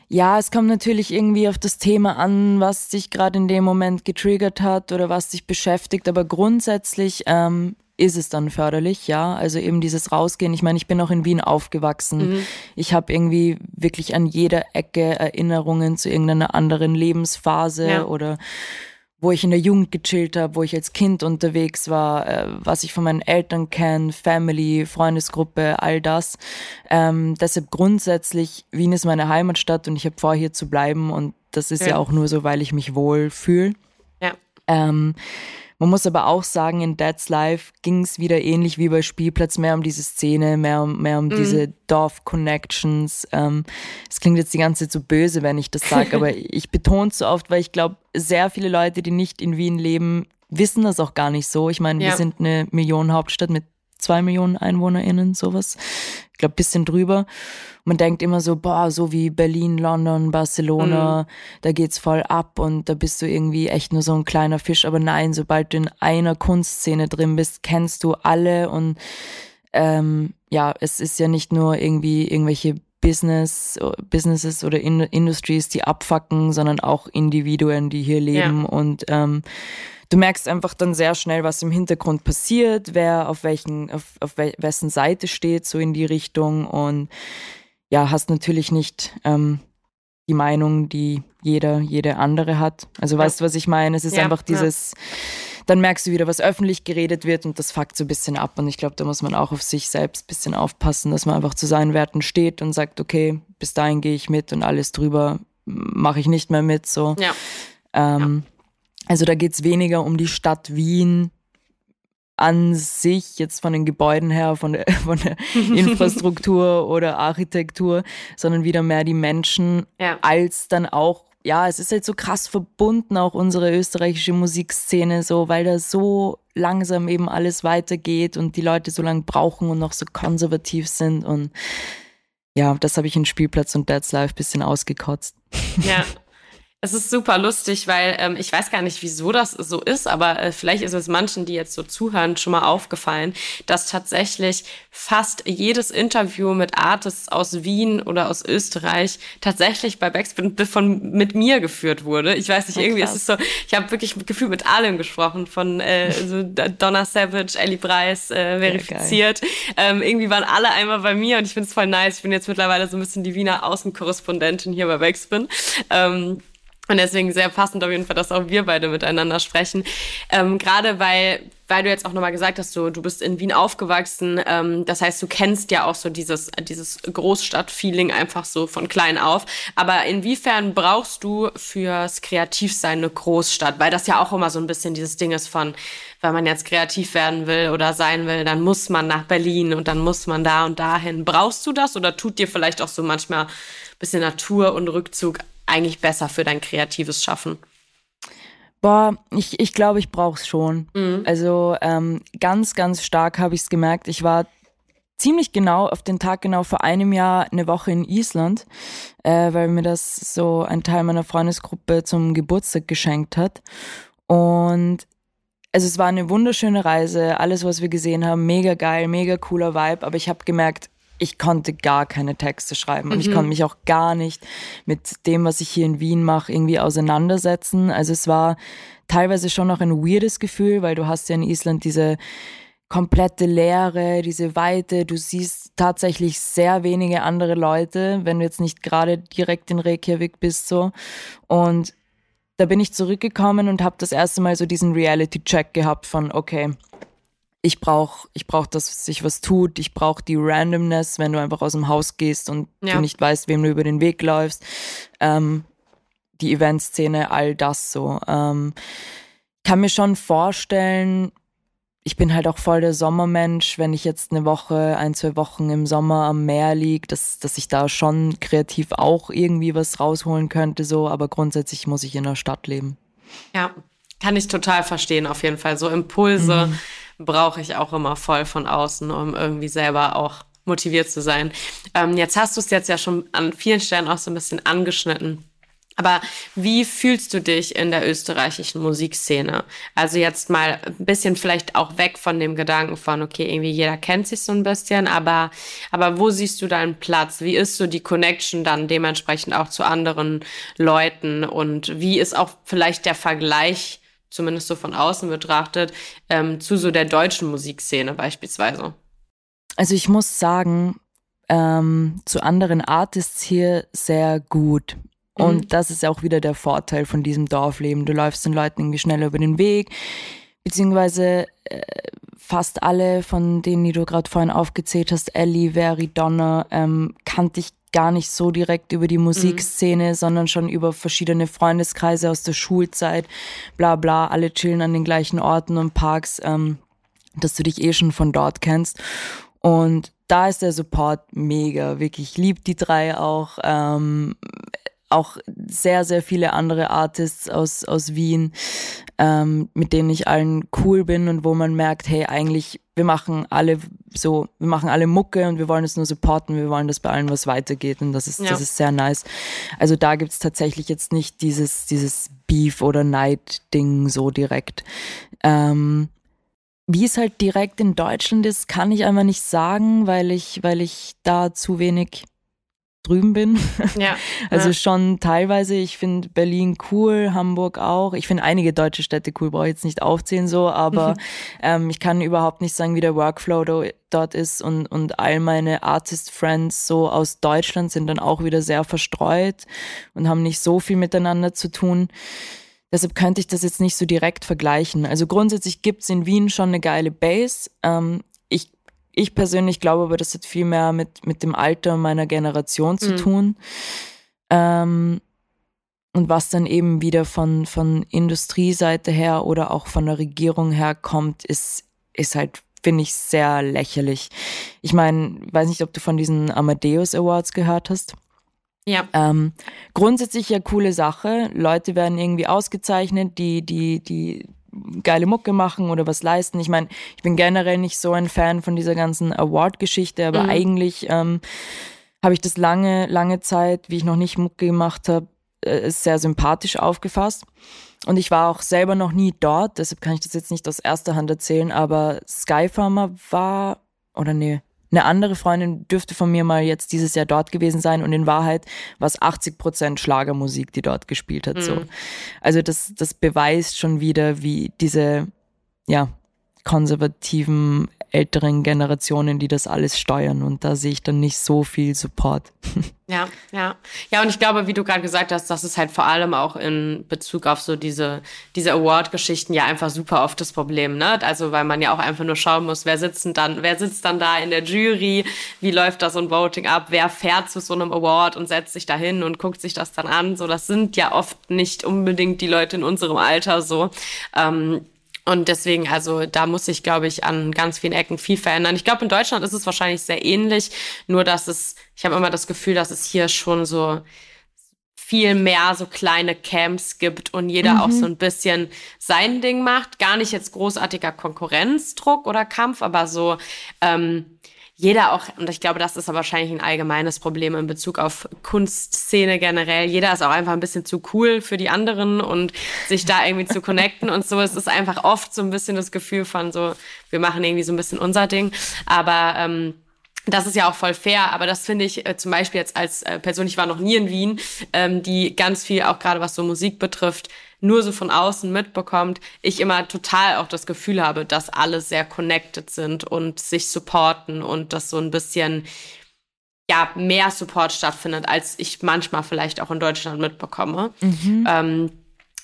Ja, es kommt natürlich irgendwie auf das Thema an, was dich gerade in dem Moment getriggert hat oder was dich beschäftigt. Aber grundsätzlich ähm, ist es dann förderlich, ja. Also eben dieses Rausgehen. Ich meine, ich bin auch in Wien aufgewachsen. Mhm. Ich habe irgendwie wirklich an jeder Ecke Erinnerungen zu irgendeiner anderen Lebensphase ja. oder wo ich in der Jugend gechillt habe, wo ich als Kind unterwegs war, äh, was ich von meinen Eltern kenne, Family, Freundesgruppe, all das. Ähm, deshalb grundsätzlich, Wien ist meine Heimatstadt und ich habe vor, hier zu bleiben und das ist ja, ja auch nur so, weil ich mich wohl fühle. Ja. Ähm, man muss aber auch sagen, in Dad's Life ging es wieder ähnlich wie bei Spielplatz mehr um diese Szene, mehr um, mehr um mhm. diese Dorf-Connections. Ähm, es ähm, klingt jetzt die ganze Zeit so böse, wenn ich das sage, aber ich betone es so oft, weil ich glaube, sehr viele Leute, die nicht in Wien leben, wissen das auch gar nicht so. Ich meine, ja. wir sind eine Millionenhauptstadt mit zwei Millionen EinwohnerInnen, sowas. Ich glaube, bisschen drüber. Man denkt immer so, boah, so wie Berlin, London, Barcelona, mhm. da geht's voll ab und da bist du irgendwie echt nur so ein kleiner Fisch. Aber nein, sobald du in einer Kunstszene drin bist, kennst du alle und ähm, ja, es ist ja nicht nur irgendwie irgendwelche Business, Businesses oder in Industries, die abfacken, sondern auch Individuen, die hier leben ja. und ähm, du merkst einfach dann sehr schnell, was im Hintergrund passiert, wer auf welchen, auf, auf wessen Seite steht, so in die Richtung und ja, hast natürlich nicht ähm, die Meinung, die jeder, jede andere hat. Also ja. weißt du, was ich meine? Es ist ja, einfach dieses, ja. dann merkst du wieder, was öffentlich geredet wird und das fuckt so ein bisschen ab. Und ich glaube, da muss man auch auf sich selbst ein bisschen aufpassen, dass man einfach zu seinen Werten steht und sagt, okay, bis dahin gehe ich mit und alles drüber mache ich nicht mehr mit. So. Ja. Also da geht's weniger um die Stadt Wien an sich, jetzt von den Gebäuden her, von der, von der Infrastruktur oder Architektur, sondern wieder mehr die Menschen, ja. als dann auch, ja, es ist halt so krass verbunden, auch unsere österreichische Musikszene, so, weil da so langsam eben alles weitergeht und die Leute so lange brauchen und noch so konservativ sind und ja, das habe ich in Spielplatz und Dad's Life bisschen ausgekotzt. Ja, Es ist super lustig, weil ähm, ich weiß gar nicht, wieso das so ist, aber äh, vielleicht ist es manchen, die jetzt so zuhören, schon mal aufgefallen, dass tatsächlich fast jedes Interview mit Artists aus Wien oder aus Österreich tatsächlich bei Backspin von mit mir geführt wurde. Ich weiß nicht, irgendwie oh, ist es so, ich habe wirklich Gefühl mit allem gesprochen, von äh, so Donna Savage, Ellie Bryce äh, verifiziert. Ja, ähm, irgendwie waren alle einmal bei mir und ich finde es voll nice. Ich bin jetzt mittlerweile so ein bisschen die Wiener Außenkorrespondentin hier bei Backspin. Ähm, und deswegen sehr passend auf jeden Fall, dass auch wir beide miteinander sprechen. Ähm, Gerade weil, weil du jetzt auch nochmal gesagt hast, so, du bist in Wien aufgewachsen. Ähm, das heißt, du kennst ja auch so dieses, dieses Großstadt-Feeling einfach so von klein auf. Aber inwiefern brauchst du fürs Kreativsein eine Großstadt? Weil das ja auch immer so ein bisschen dieses Ding ist von, wenn man jetzt kreativ werden will oder sein will, dann muss man nach Berlin und dann muss man da und dahin. Brauchst du das oder tut dir vielleicht auch so manchmal bisschen Natur und Rückzug eigentlich besser für dein kreatives Schaffen? Boah, ich, ich glaube, ich brauche es schon. Mhm. Also ähm, ganz, ganz stark habe ich es gemerkt. Ich war ziemlich genau auf den Tag genau vor einem Jahr eine Woche in Island, äh, weil mir das so ein Teil meiner Freundesgruppe zum Geburtstag geschenkt hat. Und also es war eine wunderschöne Reise, alles, was wir gesehen haben, mega geil, mega cooler Vibe, aber ich habe gemerkt, ich konnte gar keine Texte schreiben und mhm. ich konnte mich auch gar nicht mit dem, was ich hier in Wien mache, irgendwie auseinandersetzen. Also es war teilweise schon noch ein weirdes Gefühl, weil du hast ja in Island diese komplette Leere, diese Weite, du siehst tatsächlich sehr wenige andere Leute, wenn du jetzt nicht gerade direkt in Reykjavik bist so und da bin ich zurückgekommen und habe das erste Mal so diesen Reality-Check gehabt von, okay, ich brauche, ich brauch, dass sich was tut. Ich brauche die Randomness, wenn du einfach aus dem Haus gehst und ja. du nicht weißt, wem du über den Weg läufst. Ähm, die Eventszene, all das so. Ähm, kann mir schon vorstellen, ich bin halt auch voll der Sommermensch, wenn ich jetzt eine Woche, ein, zwei Wochen im Sommer am Meer liege, dass, dass ich da schon kreativ auch irgendwie was rausholen könnte, so, aber grundsätzlich muss ich in der Stadt leben. Ja, kann ich total verstehen, auf jeden Fall. So Impulse. Mhm brauche ich auch immer voll von außen, um irgendwie selber auch motiviert zu sein. Ähm, jetzt hast du es jetzt ja schon an vielen Stellen auch so ein bisschen angeschnitten. Aber wie fühlst du dich in der österreichischen Musikszene? Also jetzt mal ein bisschen vielleicht auch weg von dem Gedanken von, okay, irgendwie jeder kennt sich so ein bisschen, aber, aber wo siehst du deinen Platz? Wie ist so die Connection dann dementsprechend auch zu anderen Leuten? Und wie ist auch vielleicht der Vergleich, zumindest so von außen betrachtet, ähm, zu so der deutschen Musikszene beispielsweise? Also ich muss sagen, ähm, zu anderen Artists hier sehr gut. Und mhm. das ist auch wieder der Vorteil von diesem Dorfleben. Du läufst den Leuten irgendwie schneller über den Weg, beziehungsweise äh, fast alle von denen, die du gerade vorhin aufgezählt hast, Ellie, Veri, Donna, ähm, kannte ich gar nicht so direkt über die Musikszene, mhm. sondern schon über verschiedene Freundeskreise aus der Schulzeit, bla bla, alle chillen an den gleichen Orten und Parks, ähm, dass du dich eh schon von dort kennst. Und da ist der Support mega, wirklich. Ich liebe die drei auch. Ähm, auch sehr, sehr viele andere Artists aus, aus Wien, ähm, mit denen ich allen cool bin und wo man merkt, hey, eigentlich, wir machen alle so, wir machen alle Mucke und wir wollen es nur supporten, wir wollen, dass bei allen was weitergeht und das ist, ja. das ist sehr nice. Also da gibt's tatsächlich jetzt nicht dieses, dieses Beef oder Neid-Ding so direkt. Ähm, wie es halt direkt in Deutschland ist, kann ich einfach nicht sagen, weil ich, weil ich da zu wenig drüben bin. Ja. Also ja. schon teilweise, ich finde Berlin cool, Hamburg auch. Ich finde einige deutsche Städte cool, brauche ich jetzt nicht aufzählen so, aber mhm. ähm, ich kann überhaupt nicht sagen, wie der Workflow dort ist und, und all meine Artist-Friends so aus Deutschland sind dann auch wieder sehr verstreut und haben nicht so viel miteinander zu tun. Deshalb könnte ich das jetzt nicht so direkt vergleichen. Also grundsätzlich gibt's in Wien schon eine geile Base. Ähm, ich ich persönlich glaube aber, das hat viel mehr mit, mit dem Alter meiner Generation zu mhm. tun. Ähm, und was dann eben wieder von, von Industrieseite her oder auch von der Regierung her kommt, ist, ist halt, finde ich, sehr lächerlich. Ich meine, weiß nicht, ob du von diesen Amadeus Awards gehört hast. Ja. Ähm, grundsätzlich ja coole Sache. Leute werden irgendwie ausgezeichnet, die, die, die geile Mucke machen oder was leisten. Ich meine, ich bin generell nicht so ein Fan von dieser ganzen Award-Geschichte, aber mhm. eigentlich ähm, habe ich das lange, lange Zeit, wie ich noch nicht Mucke gemacht habe, äh, sehr sympathisch aufgefasst. Und ich war auch selber noch nie dort, deshalb kann ich das jetzt nicht aus erster Hand erzählen, aber Skyfarmer war, oder nee, eine andere Freundin dürfte von mir mal jetzt dieses Jahr dort gewesen sein und in Wahrheit war es 80 Prozent Schlagermusik, die dort gespielt hat. Mhm. So. Also das, das beweist schon wieder, wie diese, ja, konservativen älteren Generationen, die das alles steuern. Und da sehe ich dann nicht so viel Support. Ja, ja. Ja, und ich glaube, wie du gerade gesagt hast, das ist halt vor allem auch in Bezug auf so diese, diese Award-Geschichten ja einfach super oft das Problem, ne? Also, weil man ja auch einfach nur schauen muss, wer sitzt denn dann, wer sitzt dann da in der Jury, wie läuft das so ein Voting ab, wer fährt zu so einem Award und setzt sich da hin und guckt sich das dann an. So, das sind ja oft nicht unbedingt die Leute in unserem Alter so. Ähm, und deswegen, also da muss sich, glaube ich, an ganz vielen Ecken viel verändern. Ich glaube, in Deutschland ist es wahrscheinlich sehr ähnlich, nur dass es, ich habe immer das Gefühl, dass es hier schon so viel mehr so kleine Camps gibt und jeder mhm. auch so ein bisschen sein Ding macht. Gar nicht jetzt großartiger Konkurrenzdruck oder Kampf, aber so ähm, jeder auch, und ich glaube, das ist aber wahrscheinlich ein allgemeines Problem in Bezug auf Kunstszene generell. Jeder ist auch einfach ein bisschen zu cool für die anderen und sich da irgendwie zu connecten und so. Es ist einfach oft so ein bisschen das Gefühl von so, wir machen irgendwie so ein bisschen unser Ding. Aber ähm, das ist ja auch voll fair, aber das finde ich äh, zum Beispiel jetzt als äh, Person, ich war noch nie in Wien, ähm, die ganz viel auch gerade was so Musik betrifft, nur so von außen mitbekommt, ich immer total auch das Gefühl habe, dass alle sehr connected sind und sich supporten und dass so ein bisschen ja mehr Support stattfindet, als ich manchmal vielleicht auch in Deutschland mitbekomme. Mhm. Ähm,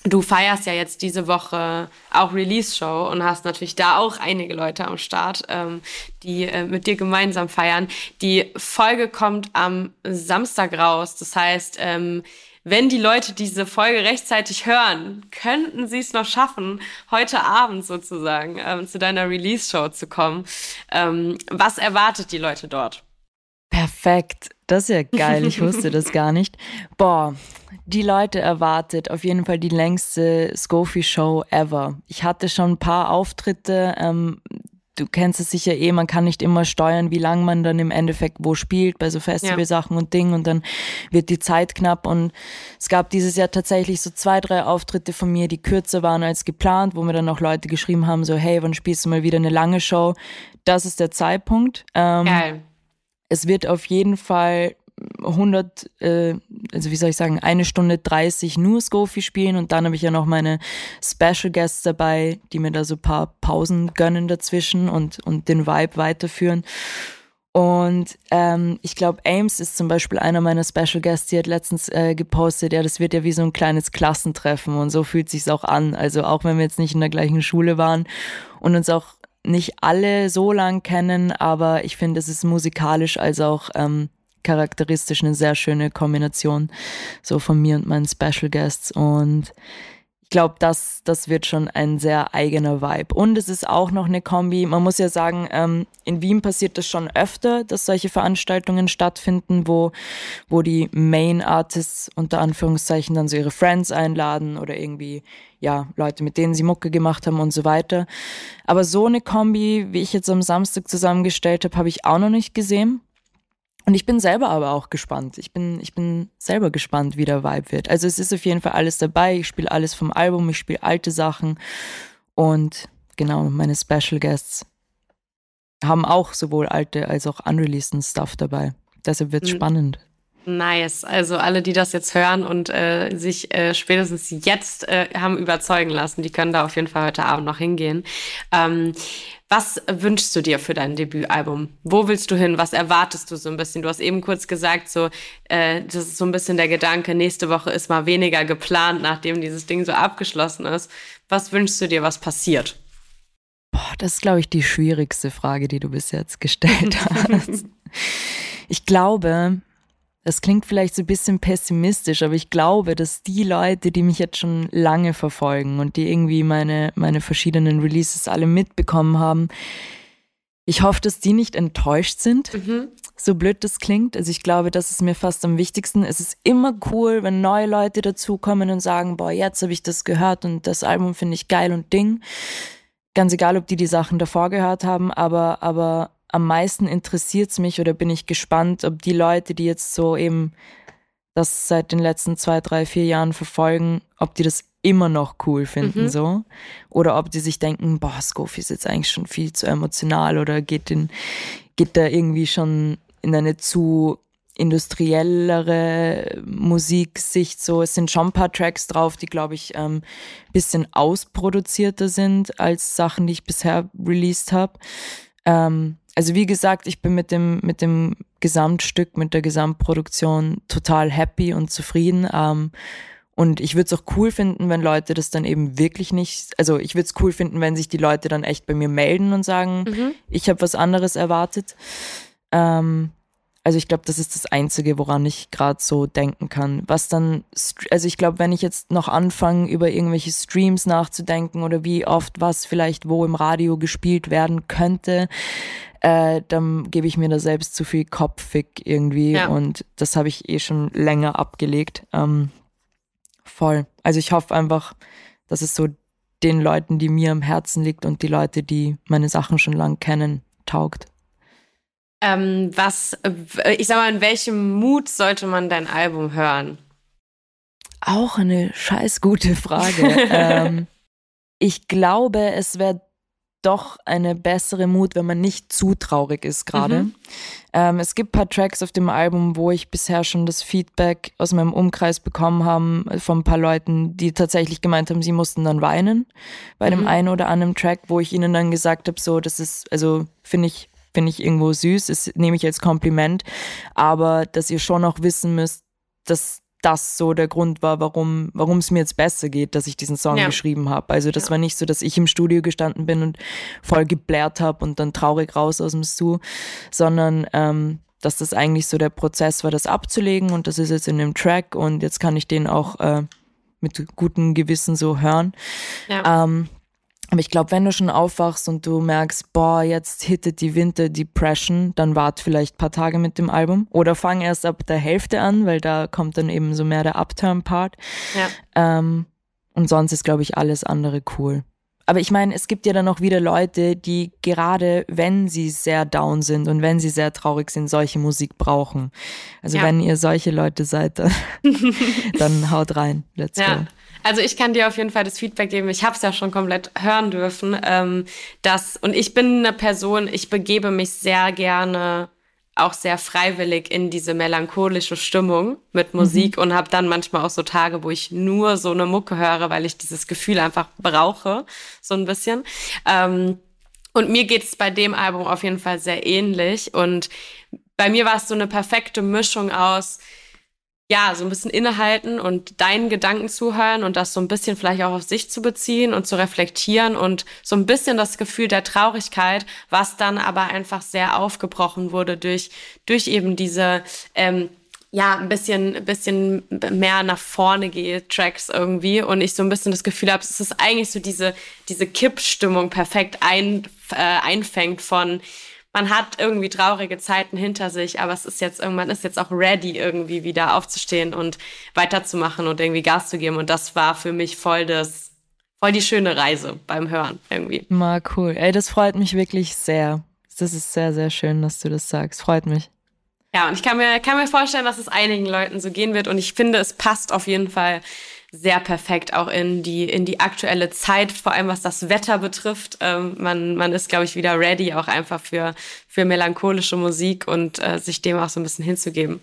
du feierst ja jetzt diese Woche auch Release-Show und hast natürlich da auch einige Leute am Start, ähm, die äh, mit dir gemeinsam feiern. Die Folge kommt am Samstag raus. Das heißt, ähm, wenn die Leute diese Folge rechtzeitig hören, könnten sie es noch schaffen, heute Abend sozusagen ähm, zu deiner Release-Show zu kommen. Ähm, was erwartet die Leute dort? Perfekt. Das ist ja geil. Ich wusste das gar nicht. Boah, die Leute erwartet auf jeden Fall die längste Scofie-Show ever. Ich hatte schon ein paar Auftritte. Ähm, du kennst es sicher eh, man kann nicht immer steuern, wie lang man dann im Endeffekt wo spielt, bei so Festivalsachen ja. und Dingen und dann wird die Zeit knapp und es gab dieses Jahr tatsächlich so zwei, drei Auftritte von mir, die kürzer waren als geplant, wo mir dann auch Leute geschrieben haben, so hey, wann spielst du mal wieder eine lange Show? Das ist der Zeitpunkt. Ähm, Geil. Es wird auf jeden Fall 100, äh, also wie soll ich sagen, eine Stunde 30 nur Scofi spielen und dann habe ich ja noch meine Special Guests dabei, die mir da so ein paar Pausen gönnen dazwischen und, und den Vibe weiterführen. Und ähm, ich glaube, Ames ist zum Beispiel einer meiner Special Guests, die hat letztens äh, gepostet, ja, das wird ja wie so ein kleines Klassentreffen und so fühlt sich's auch an. Also auch wenn wir jetzt nicht in der gleichen Schule waren und uns auch nicht alle so lang kennen, aber ich finde, es ist musikalisch als auch ähm, charakteristisch eine sehr schöne Kombination so von mir und meinen Special Guests und ich glaube, das, das wird schon ein sehr eigener Vibe. Und es ist auch noch eine Kombi. Man muss ja sagen, ähm, in Wien passiert das schon öfter, dass solche Veranstaltungen stattfinden, wo, wo die Main Artists unter Anführungszeichen dann so ihre Friends einladen oder irgendwie, ja, Leute, mit denen sie Mucke gemacht haben und so weiter. Aber so eine Kombi, wie ich jetzt am Samstag zusammengestellt habe, habe ich auch noch nicht gesehen. Und ich bin selber aber auch gespannt. Ich bin, ich bin selber gespannt, wie der Vibe wird. Also es ist auf jeden Fall alles dabei. Ich spiele alles vom Album, ich spiele alte Sachen. Und genau, meine Special Guests haben auch sowohl alte als auch unreleased Stuff dabei. Deshalb wird es mhm. spannend. Nice. Also alle, die das jetzt hören und äh, sich äh, spätestens jetzt äh, haben überzeugen lassen, die können da auf jeden Fall heute Abend noch hingehen. Ähm, was wünschst du dir für dein Debütalbum? Wo willst du hin? Was erwartest du so ein bisschen? Du hast eben kurz gesagt, so äh, das ist so ein bisschen der Gedanke, nächste Woche ist mal weniger geplant, nachdem dieses Ding so abgeschlossen ist. Was wünschst du dir, was passiert? Boah, das ist, glaube ich, die schwierigste Frage, die du bis jetzt gestellt hast. ich glaube, das klingt vielleicht so ein bisschen pessimistisch, aber ich glaube, dass die Leute, die mich jetzt schon lange verfolgen und die irgendwie meine, meine verschiedenen Releases alle mitbekommen haben, ich hoffe, dass die nicht enttäuscht sind, mhm. so blöd das klingt. Also ich glaube, das ist mir fast am wichtigsten. Es ist immer cool, wenn neue Leute dazukommen und sagen, boah, jetzt habe ich das gehört und das Album finde ich geil und Ding. Ganz egal, ob die die Sachen davor gehört haben, aber, aber am meisten interessiert es mich oder bin ich gespannt, ob die Leute, die jetzt so eben das seit den letzten zwei, drei, vier Jahren verfolgen, ob die das immer noch cool finden, mhm. so. Oder ob die sich denken, boah, Scofi ist jetzt eigentlich schon viel zu emotional oder geht, in, geht da irgendwie schon in eine zu industriellere Musiksicht so. Es sind schon ein paar Tracks drauf, die, glaube ich, ähm, bisschen ausproduzierter sind als Sachen, die ich bisher released habe. Ähm, also wie gesagt, ich bin mit dem, mit dem Gesamtstück, mit der Gesamtproduktion total happy und zufrieden. Ähm, und ich würde es auch cool finden, wenn Leute das dann eben wirklich nicht, also ich würde es cool finden, wenn sich die Leute dann echt bei mir melden und sagen, mhm. ich habe was anderes erwartet. Ähm, also ich glaube, das ist das Einzige, woran ich gerade so denken kann. Was dann, also ich glaube, wenn ich jetzt noch anfange, über irgendwelche Streams nachzudenken oder wie oft was vielleicht wo im Radio gespielt werden könnte, äh, dann gebe ich mir da selbst zu viel Kopfig irgendwie ja. und das habe ich eh schon länger abgelegt. Ähm, voll. Also ich hoffe einfach, dass es so den Leuten, die mir am Herzen liegt und die Leute, die meine Sachen schon lang kennen, taugt. Ähm, was, ich sag mal, in welchem Mut sollte man dein Album hören? Auch eine scheiß gute Frage. ähm, ich glaube, es wäre doch eine bessere Mut, wenn man nicht zu traurig ist gerade. Mhm. Ähm, es gibt paar Tracks auf dem Album, wo ich bisher schon das Feedback aus meinem Umkreis bekommen habe von ein paar Leuten, die tatsächlich gemeint haben, sie mussten dann weinen bei mhm. dem einen oder anderen Track, wo ich ihnen dann gesagt habe, so, das ist, also finde ich, finde ich irgendwo süß, das nehme ich als Kompliment, aber dass ihr schon auch wissen müsst, dass das so der Grund war, warum warum es mir jetzt besser geht, dass ich diesen Song ja. geschrieben habe. Also das ja. war nicht so, dass ich im Studio gestanden bin und voll geblärt habe und dann traurig raus aus dem Stu, sondern ähm, dass das eigentlich so der Prozess war, das abzulegen und das ist jetzt in dem Track und jetzt kann ich den auch äh, mit gutem Gewissen so hören. Ja. Ähm, aber ich glaube, wenn du schon aufwachst und du merkst, boah, jetzt hittet die Winter Depression, dann wart vielleicht paar Tage mit dem Album. Oder fang erst ab der Hälfte an, weil da kommt dann eben so mehr der Upturn-Part. Ja. Ähm, und sonst ist, glaube ich, alles andere cool. aber ich meine, es gibt ja dann auch wieder Leute, die gerade, wenn sie sehr down sind und wenn sie sehr traurig sind, solche Musik brauchen. Also ja. wenn ihr solche Leute seid, dann, dann haut rein. Let's ja. go. Also ich kann dir auf jeden Fall das Feedback geben. Ich habe es ja schon komplett hören dürfen. Ähm, dass, und ich bin eine Person, ich begebe mich sehr gerne auch sehr freiwillig in diese melancholische Stimmung mit mhm. Musik mhm. und habe dann manchmal auch so Tage, wo ich nur so eine Mucke höre, weil ich dieses Gefühl einfach brauche, so ein bisschen. Ähm, und mir geht es bei dem Album auf jeden Fall sehr ähnlich. Und bei mir war es so eine perfekte Mischung aus ja, so ein bisschen innehalten und deinen Gedanken zuhören und das so ein bisschen vielleicht auch auf sich zu beziehen und zu reflektieren und so ein bisschen das Gefühl der Traurigkeit, was dann aber einfach sehr aufgebrochen wurde durch, durch eben diese, ähm, ja, ein bisschen, bisschen mehr nach vorne gehe, Tracks irgendwie und ich so ein bisschen das Gefühl habe, es ist eigentlich so diese, diese Kippstimmung perfekt ein, äh, einfängt von, man hat irgendwie traurige Zeiten hinter sich, aber es ist jetzt irgendwann ist jetzt auch ready, irgendwie wieder aufzustehen und weiterzumachen und irgendwie Gas zu geben. Und das war für mich voll das, voll die schöne Reise beim Hören irgendwie. Mal cool. Ey, das freut mich wirklich sehr. Das ist sehr, sehr schön, dass du das sagst. Freut mich. Ja, und ich kann mir, kann mir vorstellen, dass es einigen Leuten so gehen wird. Und ich finde, es passt auf jeden Fall sehr perfekt auch in die, in die aktuelle Zeit, vor allem was das Wetter betrifft. Ähm, man, man ist, glaube ich, wieder ready, auch einfach für, für melancholische Musik und äh, sich dem auch so ein bisschen hinzugeben.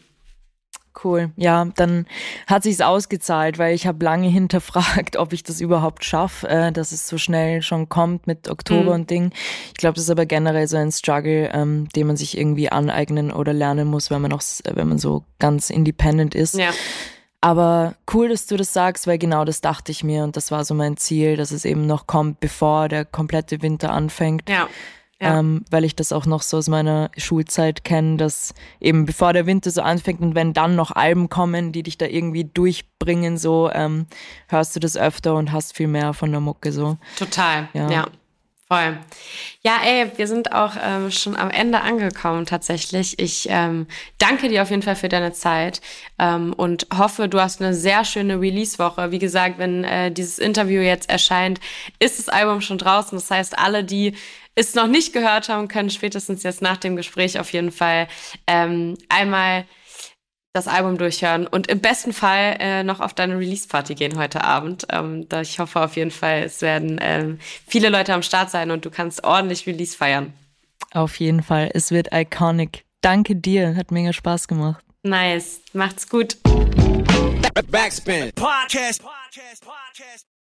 Cool. Ja, dann hat sich's ausgezahlt, weil ich habe lange hinterfragt, ob ich das überhaupt schaffe, äh, dass es so schnell schon kommt mit Oktober mhm. und Ding. Ich glaube, das ist aber generell so ein Struggle, ähm, den man sich irgendwie aneignen oder lernen muss, wenn man noch, wenn man so ganz independent ist. Ja. Aber cool, dass du das sagst, weil genau das dachte ich mir und das war so mein Ziel, dass es eben noch kommt, bevor der komplette Winter anfängt. Ja. ja. Ähm, weil ich das auch noch so aus meiner Schulzeit kenne, dass eben bevor der Winter so anfängt und wenn dann noch Alben kommen, die dich da irgendwie durchbringen, so ähm, hörst du das öfter und hast viel mehr von der Mucke so. Total, ja. ja. Voll. Ja, ey, wir sind auch ähm, schon am Ende angekommen tatsächlich. Ich ähm, danke dir auf jeden Fall für deine Zeit ähm, und hoffe, du hast eine sehr schöne Release-Woche. Wie gesagt, wenn äh, dieses Interview jetzt erscheint, ist das Album schon draußen. Das heißt, alle, die es noch nicht gehört haben, können spätestens jetzt nach dem Gespräch auf jeden Fall ähm, einmal das Album durchhören und im besten Fall äh, noch auf deine Release-Party gehen heute Abend. Ähm, da ich hoffe auf jeden Fall, es werden ähm, viele Leute am Start sein und du kannst ordentlich Release feiern. Auf jeden Fall. Es wird iconic. Danke dir. Hat mega Spaß gemacht. Nice. Macht's gut. Backspin. Podcast. Podcast. Podcast.